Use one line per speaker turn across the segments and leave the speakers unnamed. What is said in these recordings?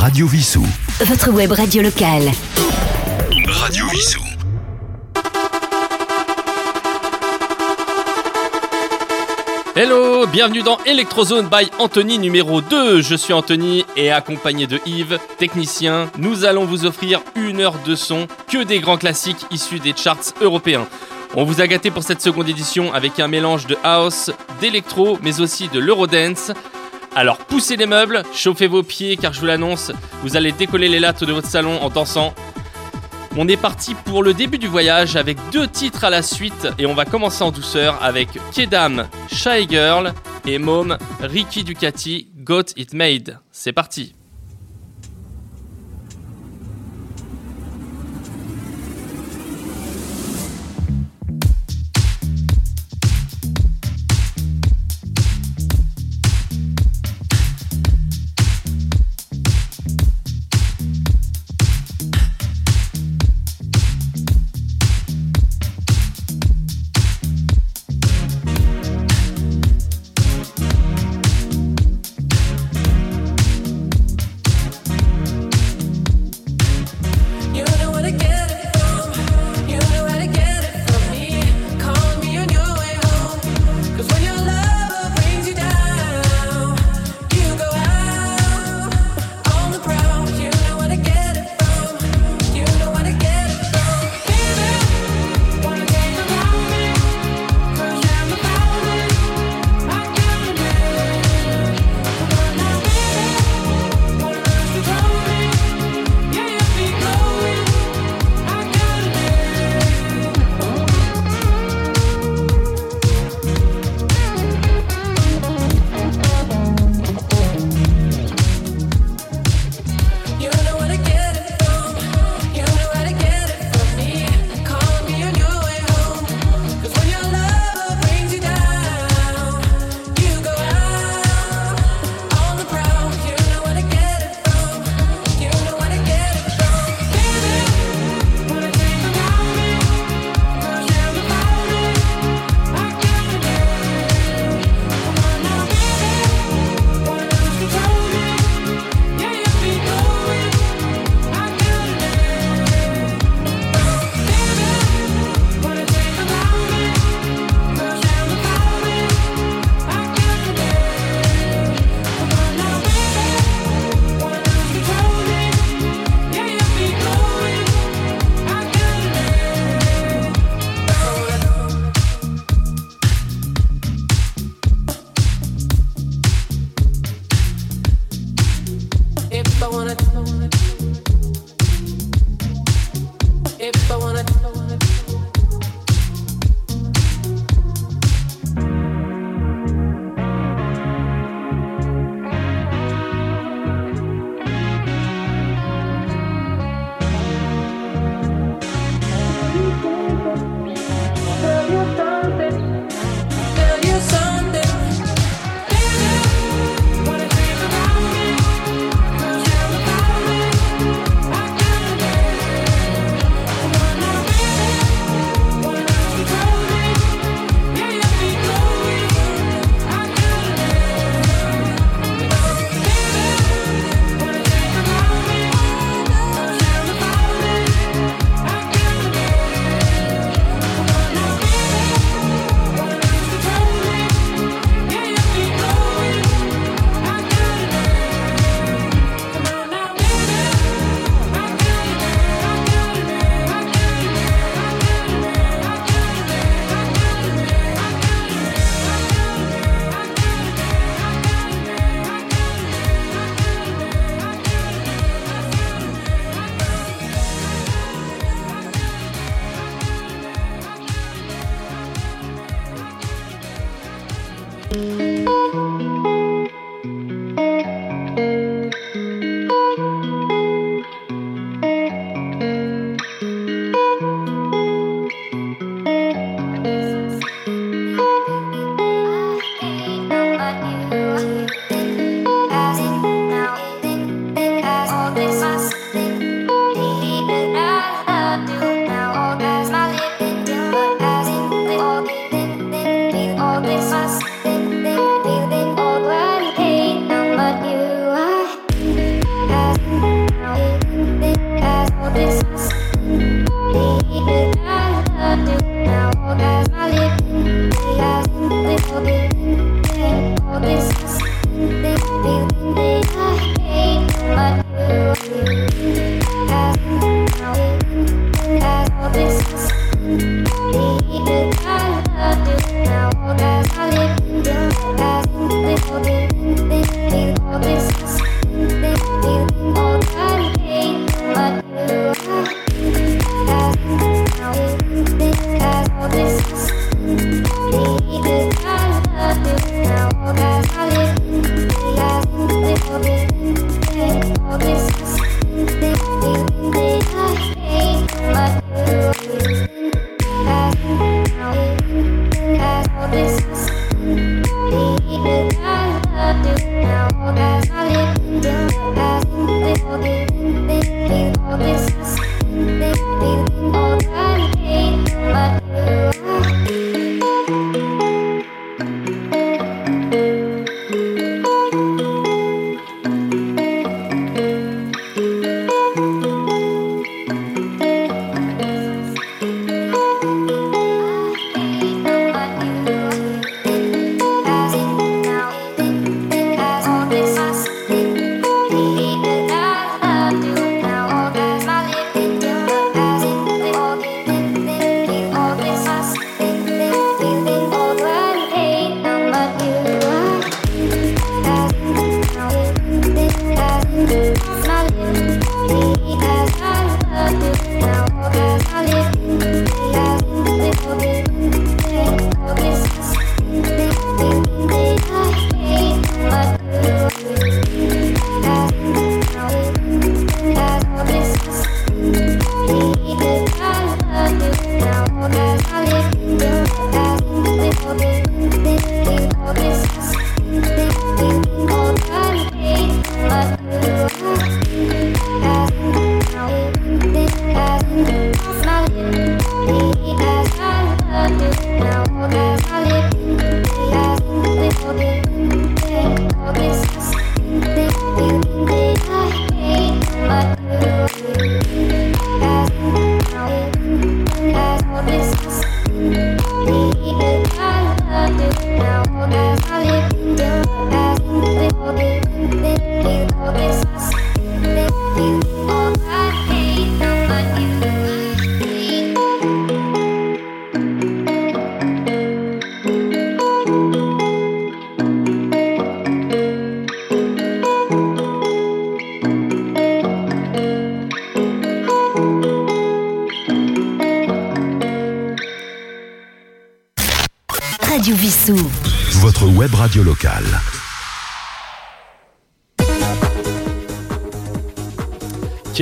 Radio Vissou.
Votre web radio locale.
Radio Vissou.
Hello, bienvenue dans Electrozone by Anthony numéro 2. Je suis Anthony et accompagné de Yves, technicien, nous allons vous offrir une heure de son, que des grands classiques issus des charts européens. On vous a gâté pour cette seconde édition avec un mélange de house, d'électro, mais aussi de l'eurodance. Alors poussez les meubles, chauffez vos pieds car je vous l'annonce, vous allez décoller les lattes de votre salon en dansant. On est parti pour le début du voyage avec deux titres à la suite et on va commencer en douceur avec Kedam, Shy Girl et Mom, Ricky Ducati, Got It Made. C'est parti.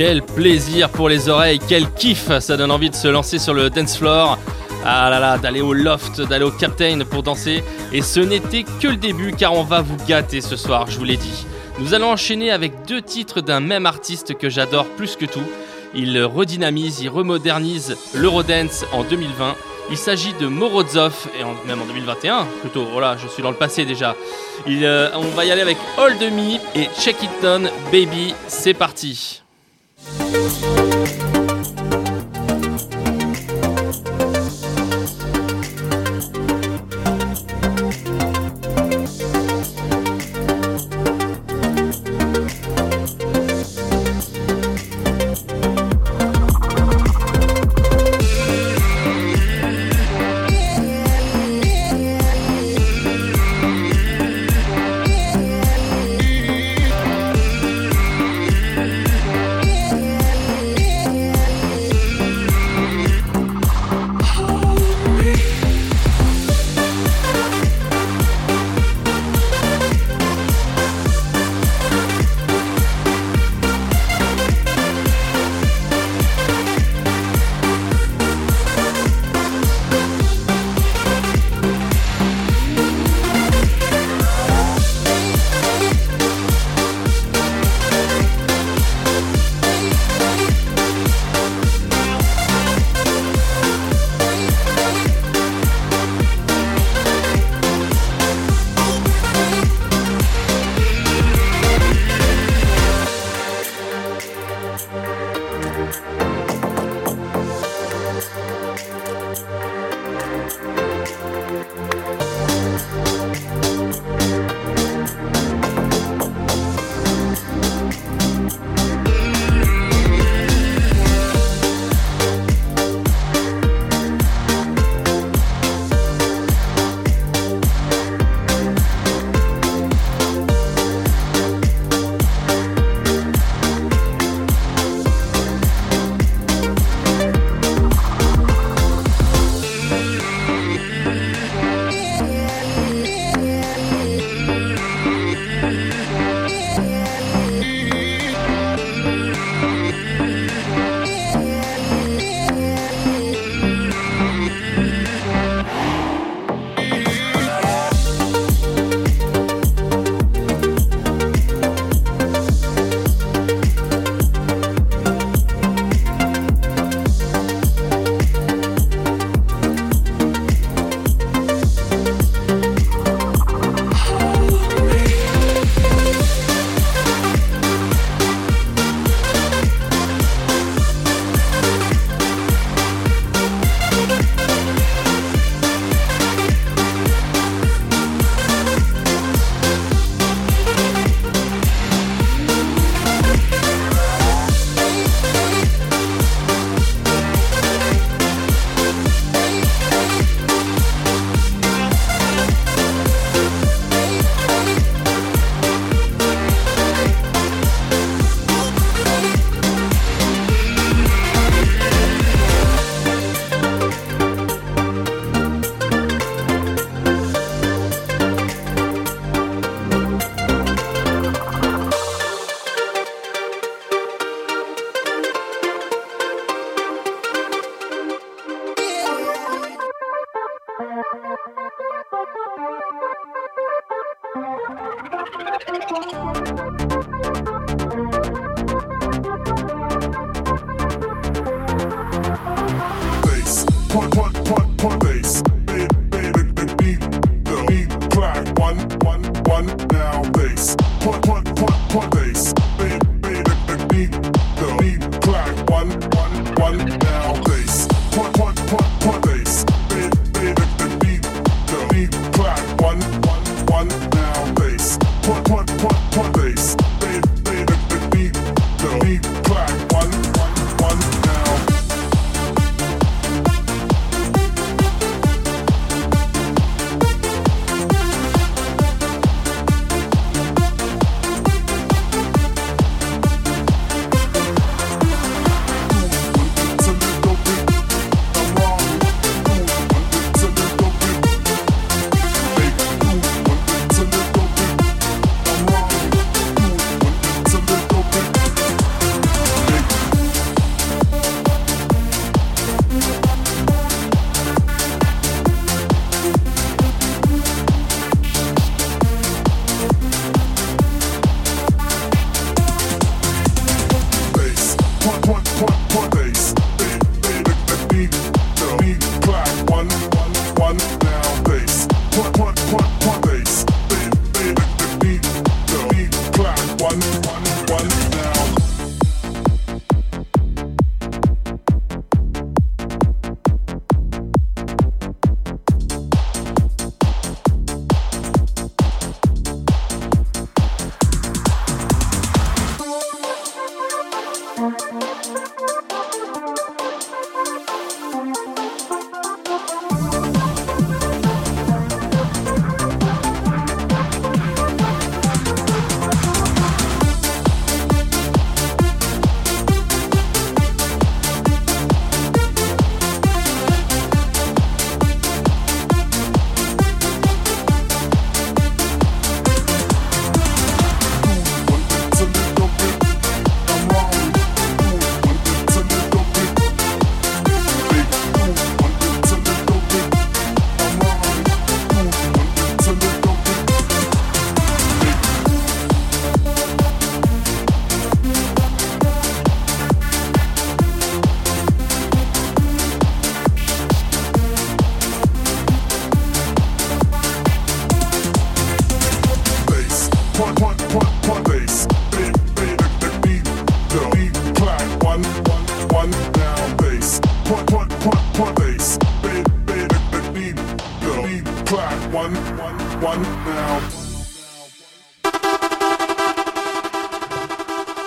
Quel plaisir pour les oreilles, quel kiff, ça donne envie de se lancer sur le dance floor. Ah là là, d'aller au loft, d'aller au captain pour danser. Et ce n'était que le début car on va vous gâter ce soir, je vous l'ai dit. Nous allons enchaîner avec deux titres d'un même artiste que j'adore plus que tout. Il redynamise, il remodernise l'Eurodance en 2020. Il s'agit de Morozov, et en- même en 2021 plutôt, voilà, je suis dans le passé déjà. Euh, on va y aller avec Hold Me et Check It Down Baby, c'est parti. Thank you.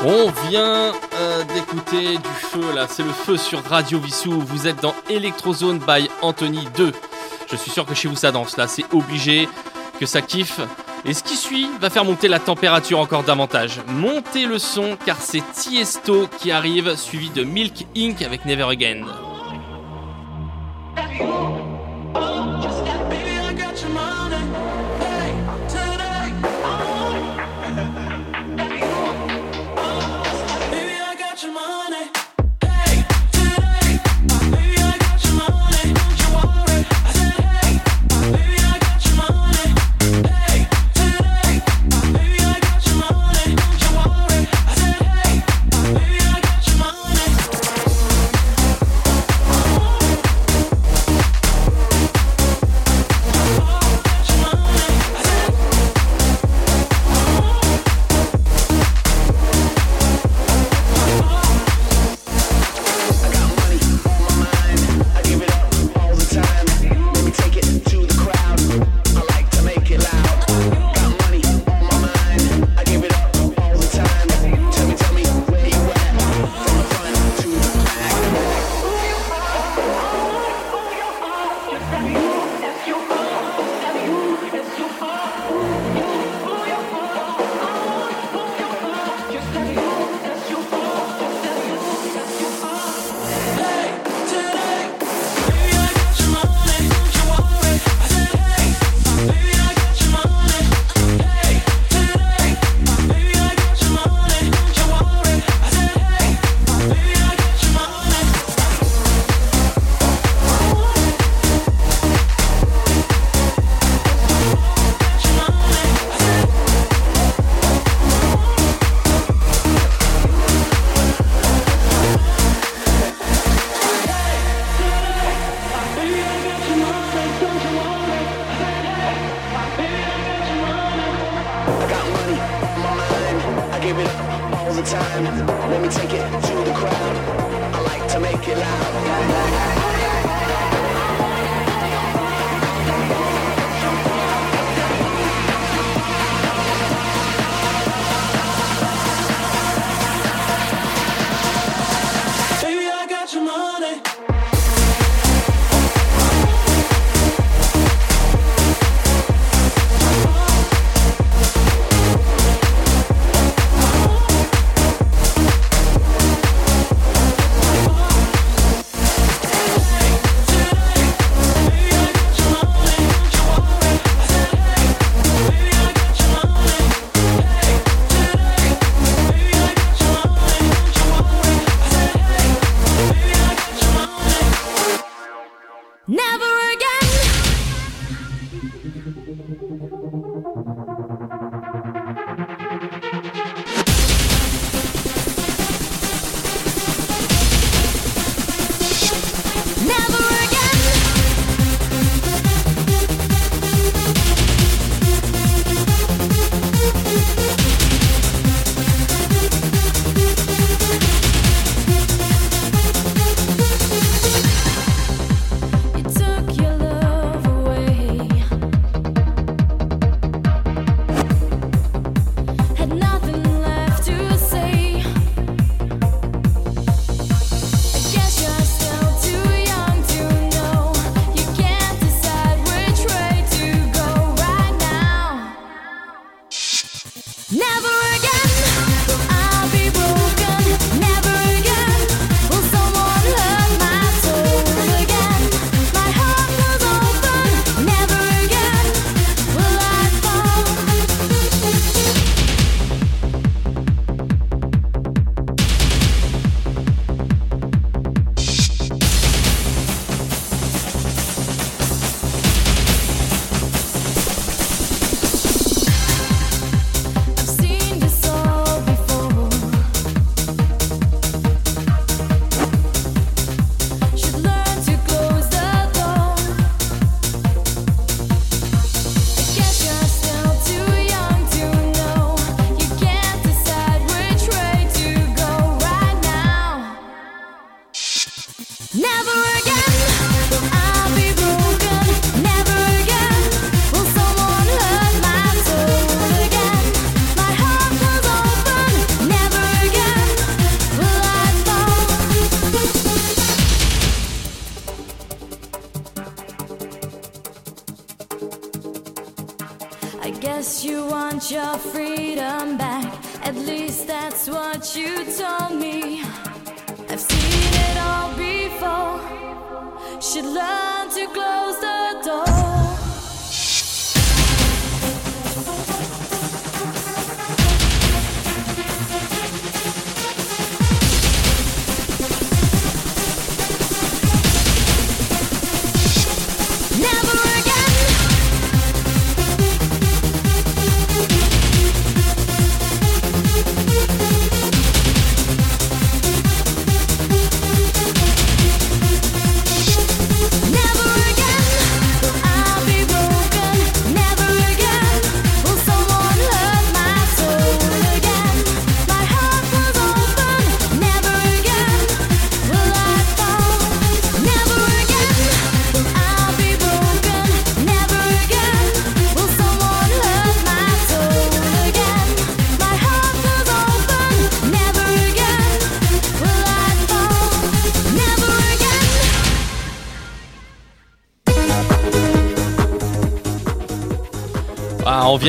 On vient euh, d'écouter du feu là, c'est le feu sur Radio Vissou. Vous êtes dans Electrozone by Anthony 2. Je suis sûr que chez vous ça danse là, c'est obligé que ça kiffe. Et ce qui suit va faire monter la température encore davantage. Montez le son car c'est Tiesto qui arrive suivi de Milk Inc avec Never Again.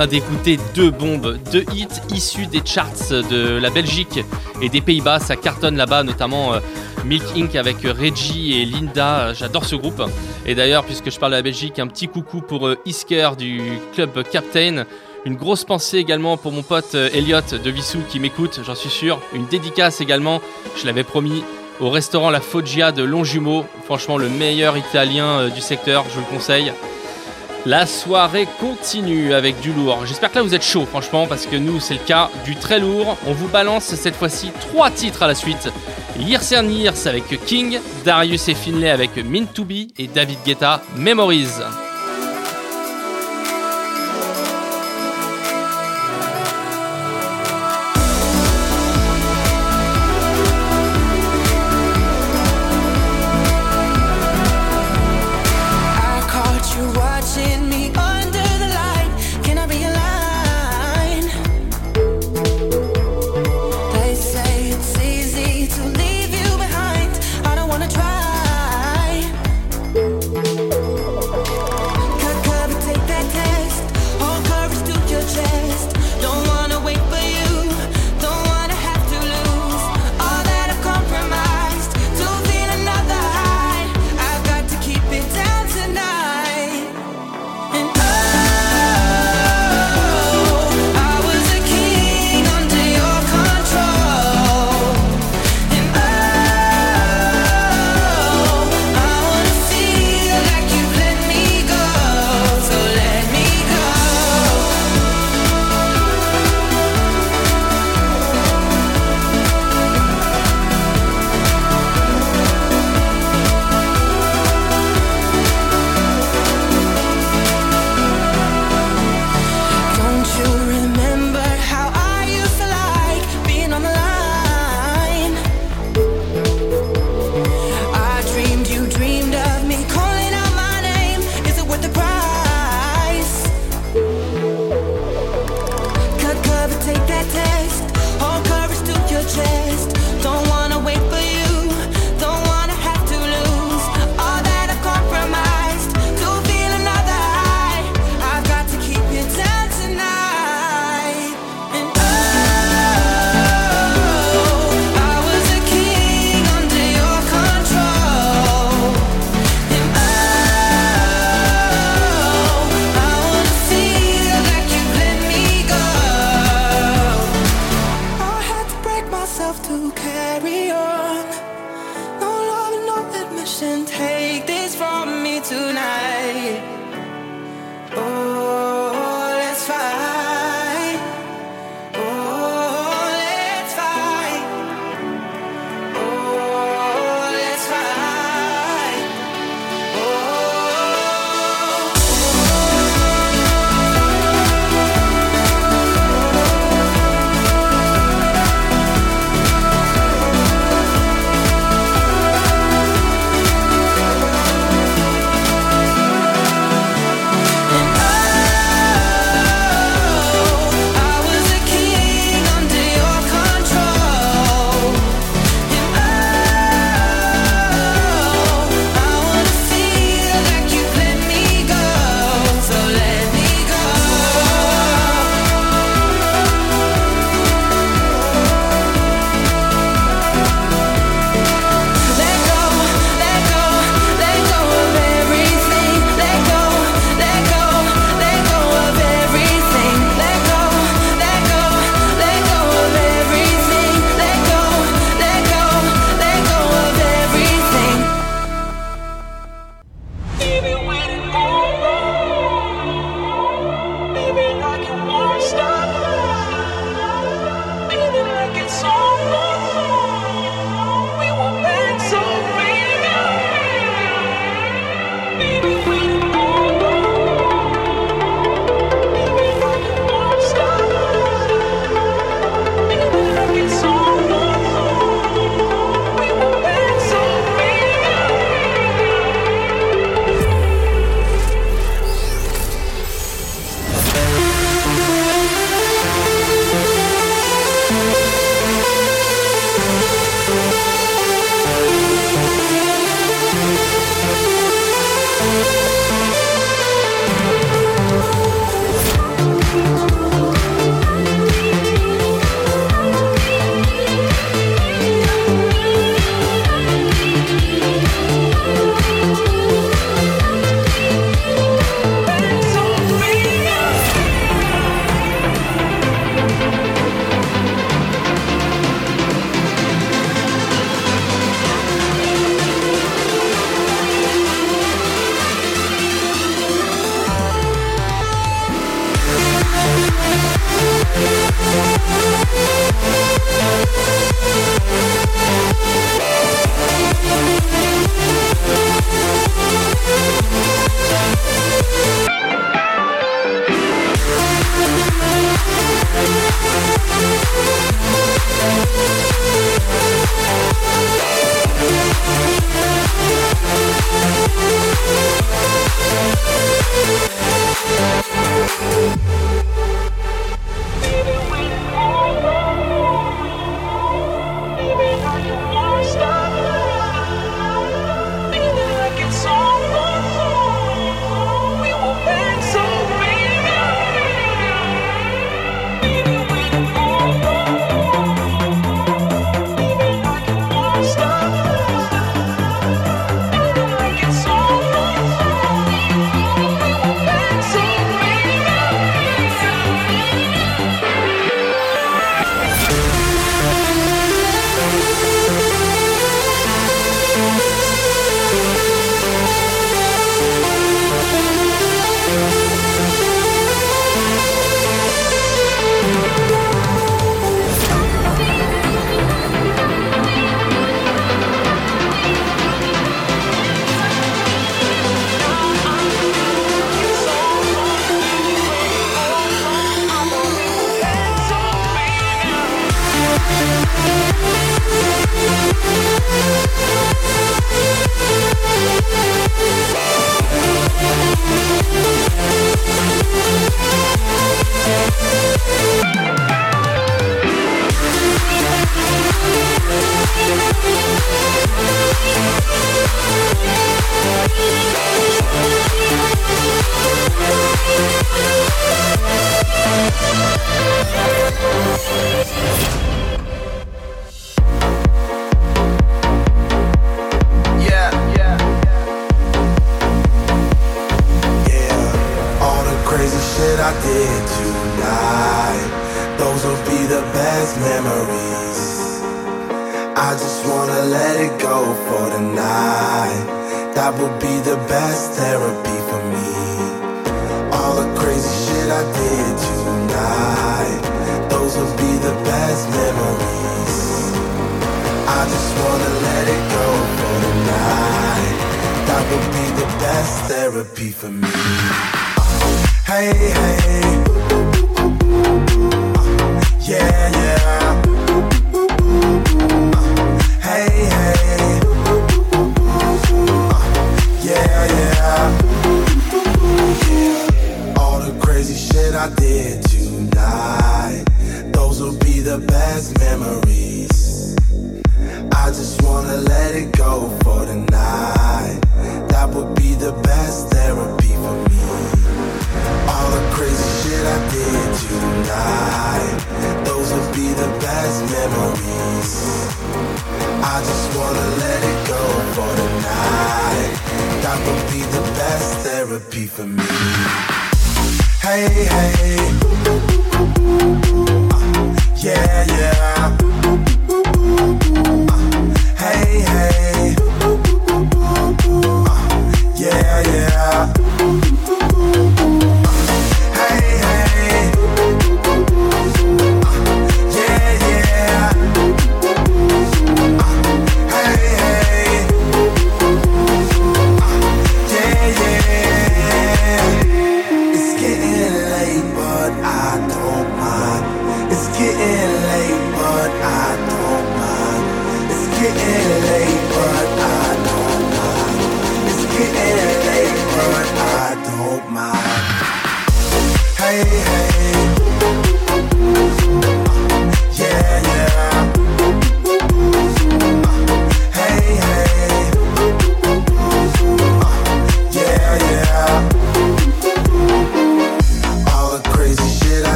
Vient d'écouter deux bombes, deux hits issus des charts de la Belgique et des Pays-Bas. Ça cartonne là-bas, notamment euh, Milk Inc. avec Reggie et Linda. J'adore ce groupe. Et d'ailleurs, puisque je parle de la Belgique, un petit coucou pour euh, Isker du club Captain. Une grosse pensée également pour mon pote euh, Elliot de Vissou qui m'écoute, j'en suis sûr. Une dédicace également, je l'avais promis, au restaurant La Foggia de Longjumeau. Franchement, le meilleur italien euh, du secteur, je vous le conseille. La soirée continue avec du lourd. J'espère que là vous êtes chaud, franchement, parce que nous c'est le cas du très lourd. On vous balance cette fois-ci trois titres à la suite. Years and avec King, Darius et Finlay avec Mean to Be et David Guetta Memories.
Admission. Take this from me tonight.
be the best memories. I just wanna let it go for the night. That would be the best therapy for me. All the crazy shit I did to tonight, those would be the best memories. I just wanna let it go for the night. That would be the best therapy for me. Hey, hey yeah, yeah.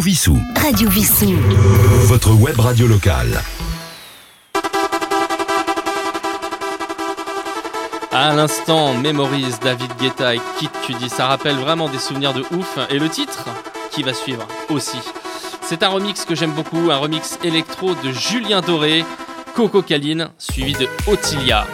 Radio Vissou.
Radio Vissou.
Votre web radio locale.
À l'instant, mémorise David Guetta et Kit Cudi. Ça rappelle vraiment des souvenirs de ouf. Et le titre qui va suivre aussi. C'est un remix que j'aime beaucoup, un remix électro de Julien Doré, Coco Caline, suivi de Otilia.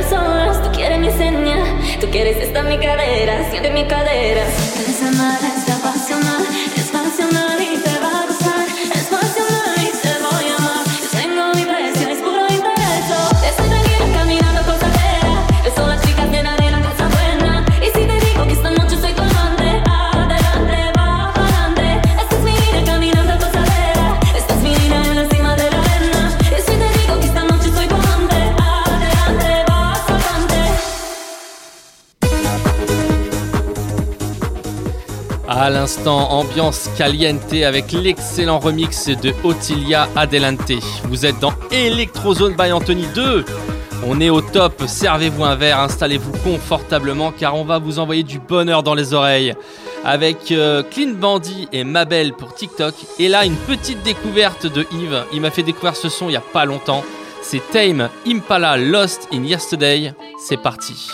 personas, tú quieres mi señal, tú quieres esta mi cadera, siente mi cadera. Eres amada, esta apasionada.
À l'instant, ambiance caliente avec l'excellent remix de Otilia Adelante. Vous êtes dans Electrozone by Anthony 2. On est au top, servez-vous un verre, installez-vous confortablement car on va vous envoyer du bonheur dans les oreilles. Avec euh, Clean Bandy et Mabel pour TikTok. Et là, une petite découverte de Yves. Il m'a fait découvrir ce son il n'y a pas longtemps. C'est Tame Impala Lost in Yesterday. C'est parti.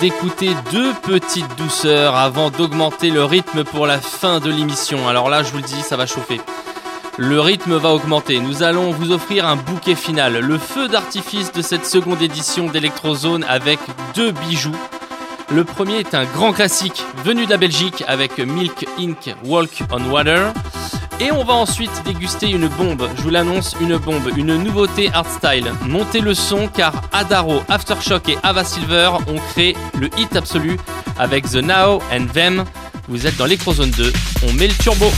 D'écouter deux petites douceurs avant d'augmenter le rythme pour la fin de l'émission. Alors là, je vous le dis, ça va chauffer. Le rythme va augmenter. Nous allons vous offrir un bouquet final, le feu d'artifice de cette seconde édition d'Electrozone avec deux bijoux. Le premier est un grand classique venu de la Belgique avec Milk Inc. Walk on Water. Et on va ensuite déguster une bombe, je vous l'annonce, une bombe, une nouveauté hardstyle. Montez le son car Adaro, Aftershock et Ava Silver ont créé le hit absolu avec The Now and Them. Vous êtes dans l'Electrozone 2, on met le turbo.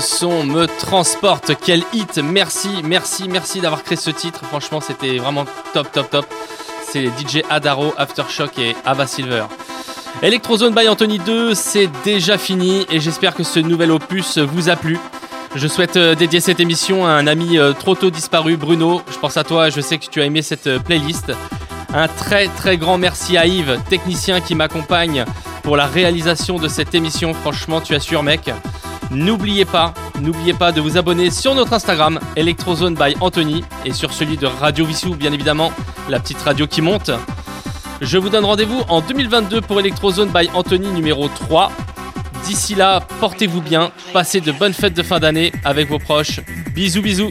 Son me transporte, quel hit, merci, merci, merci d'avoir créé ce titre, franchement c'était vraiment top, top, top. C'est DJ Adaro, Aftershock et Ava Silver. Electrozone by Anthony 2, c'est déjà fini et j'espère que ce nouvel opus vous a plu. Je souhaite euh, dédier cette émission à un ami euh, trop tôt disparu, Bruno. Je pense à toi, je sais que tu as aimé cette euh, playlist. Un très très grand merci à Yves, technicien qui m'accompagne pour la réalisation de cette émission. Franchement, tu assures, mec. N'oubliez pas, n'oubliez pas de vous abonner sur notre Instagram, Electrozone by Anthony, et sur celui de Radio Vissou, bien évidemment, la petite radio qui monte. Je vous donne rendez-vous en 2022 pour Electrozone by Anthony numéro 3. D'ici là, portez-vous bien, passez de bonnes fêtes de fin d'année avec vos proches. Bisous bisous